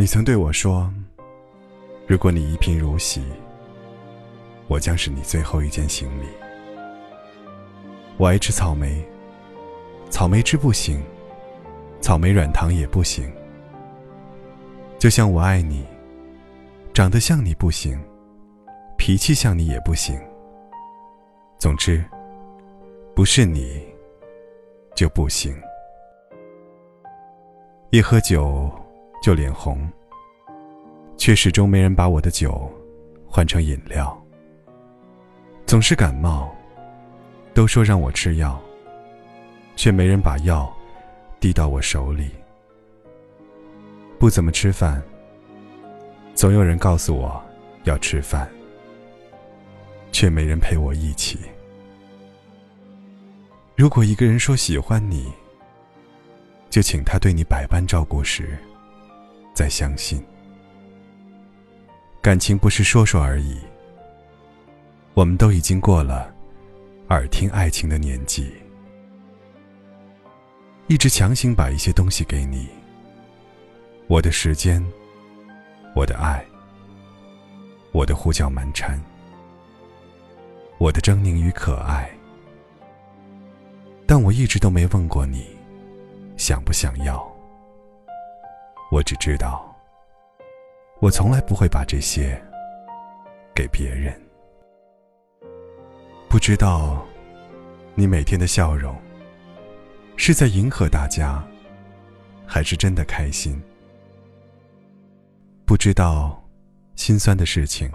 你曾对我说：“如果你一贫如洗，我将是你最后一件行李。”我爱吃草莓，草莓汁不行，草莓软糖也不行。就像我爱你，长得像你不行，脾气像你也不行。总之，不是你就不行。一喝酒就脸红，却始终没人把我的酒换成饮料。总是感冒，都说让我吃药，却没人把药递到我手里。不怎么吃饭，总有人告诉我要吃饭，却没人陪我一起。如果一个人说喜欢你，就请他对你百般照顾时，再相信。感情不是说说而已。我们都已经过了耳听爱情的年纪，一直强行把一些东西给你，我的时间，我的爱，我的胡搅蛮缠，我的狰狞与可爱，但我一直都没问过你。想不想要？我只知道，我从来不会把这些给别人。不知道，你每天的笑容是在迎合大家，还是真的开心？不知道，心酸的事情，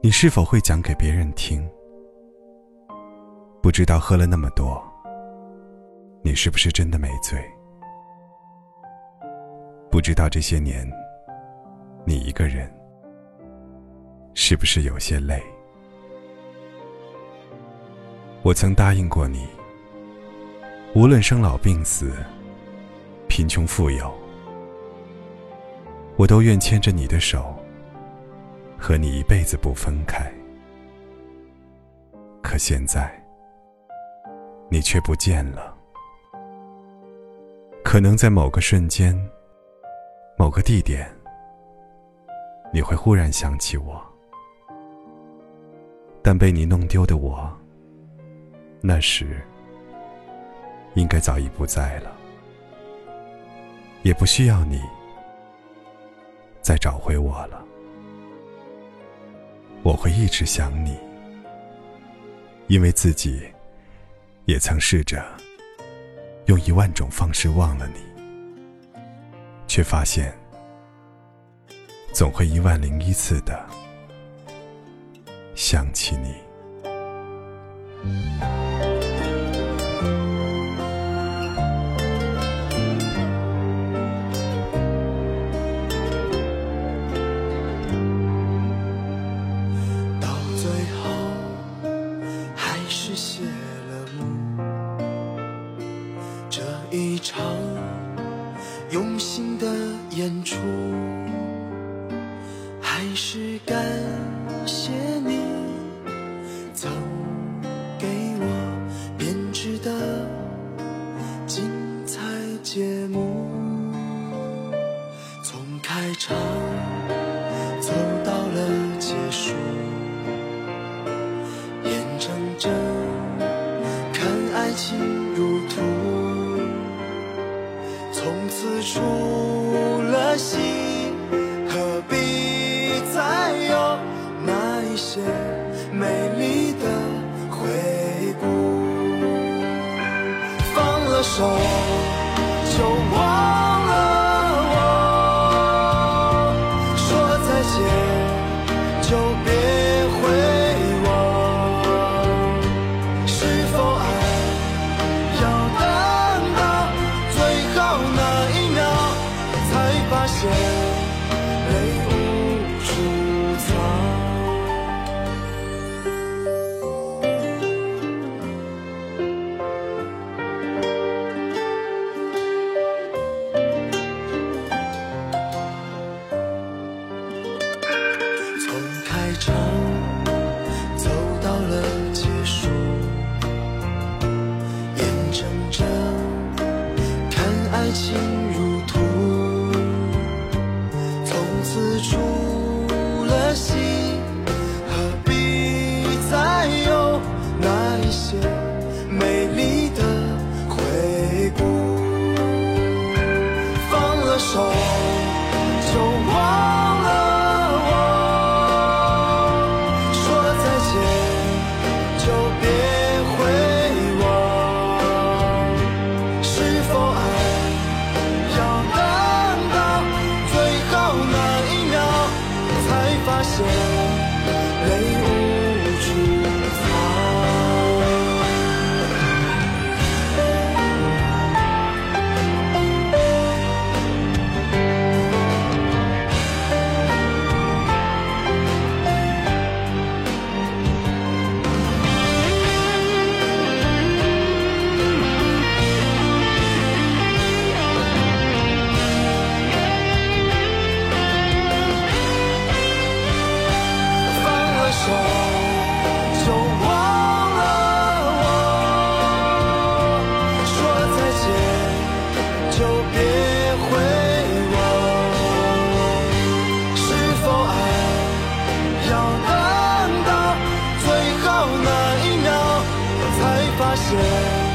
你是否会讲给别人听？不知道喝了那么多。你是不是真的没醉？不知道这些年，你一个人是不是有些累？我曾答应过你，无论生老病死、贫穷富有，我都愿牵着你的手，和你一辈子不分开。可现在，你却不见了。可能在某个瞬间、某个地点，你会忽然想起我，但被你弄丢的我，那时应该早已不在了，也不需要你再找回我了。我会一直想你，因为自己也曾试着。用一万种方式忘了你，却发现总会一万零一次的想起你。用心的演出，还是感谢你曾给我编织的精彩节目，从开场从此除了心，何必再有那一些美丽的回顾？放了手，就忘了我；说再见，就别回望。是否爱要着看爱情 good.